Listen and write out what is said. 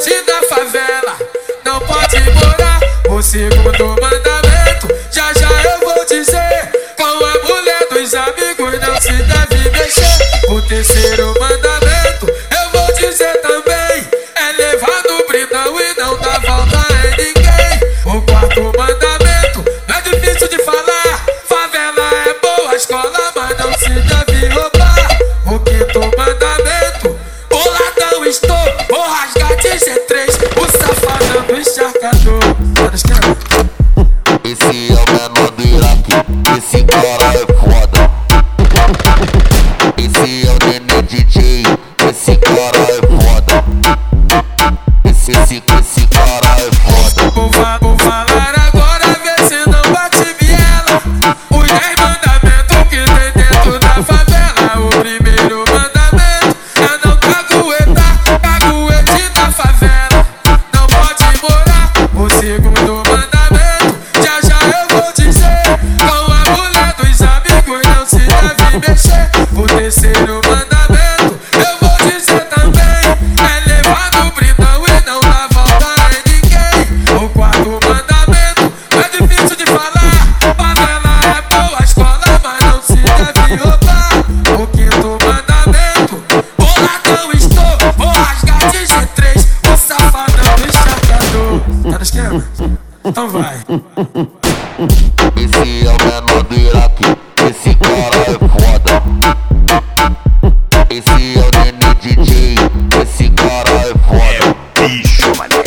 parte da favela não pode morar. O segundo mandamento, já já eu vou dizer. Com a mulher dos amigos não se deve. Esse é o menor do Iraque, esse cara é foda. Esse é o Nenê DJ, esse cara é vou dizer. Com a mulher dos amigos não se deve mexer. O terceiro mandamento, eu vou dizer também. É levar no brindão e não dar volta em ninguém. O quarto mandamento é difícil de falar. Favela é boa escola, mas não se deve roubar. O quinto mandamento, o ladrão estou, vou rasgar de G3. O safadão do encharcador. Tá na esquerda? Então vai. Esse é o menor do Iraque, esse cara é foda. Esse é o Nene DJ, esse cara é foda. É bicho, mané.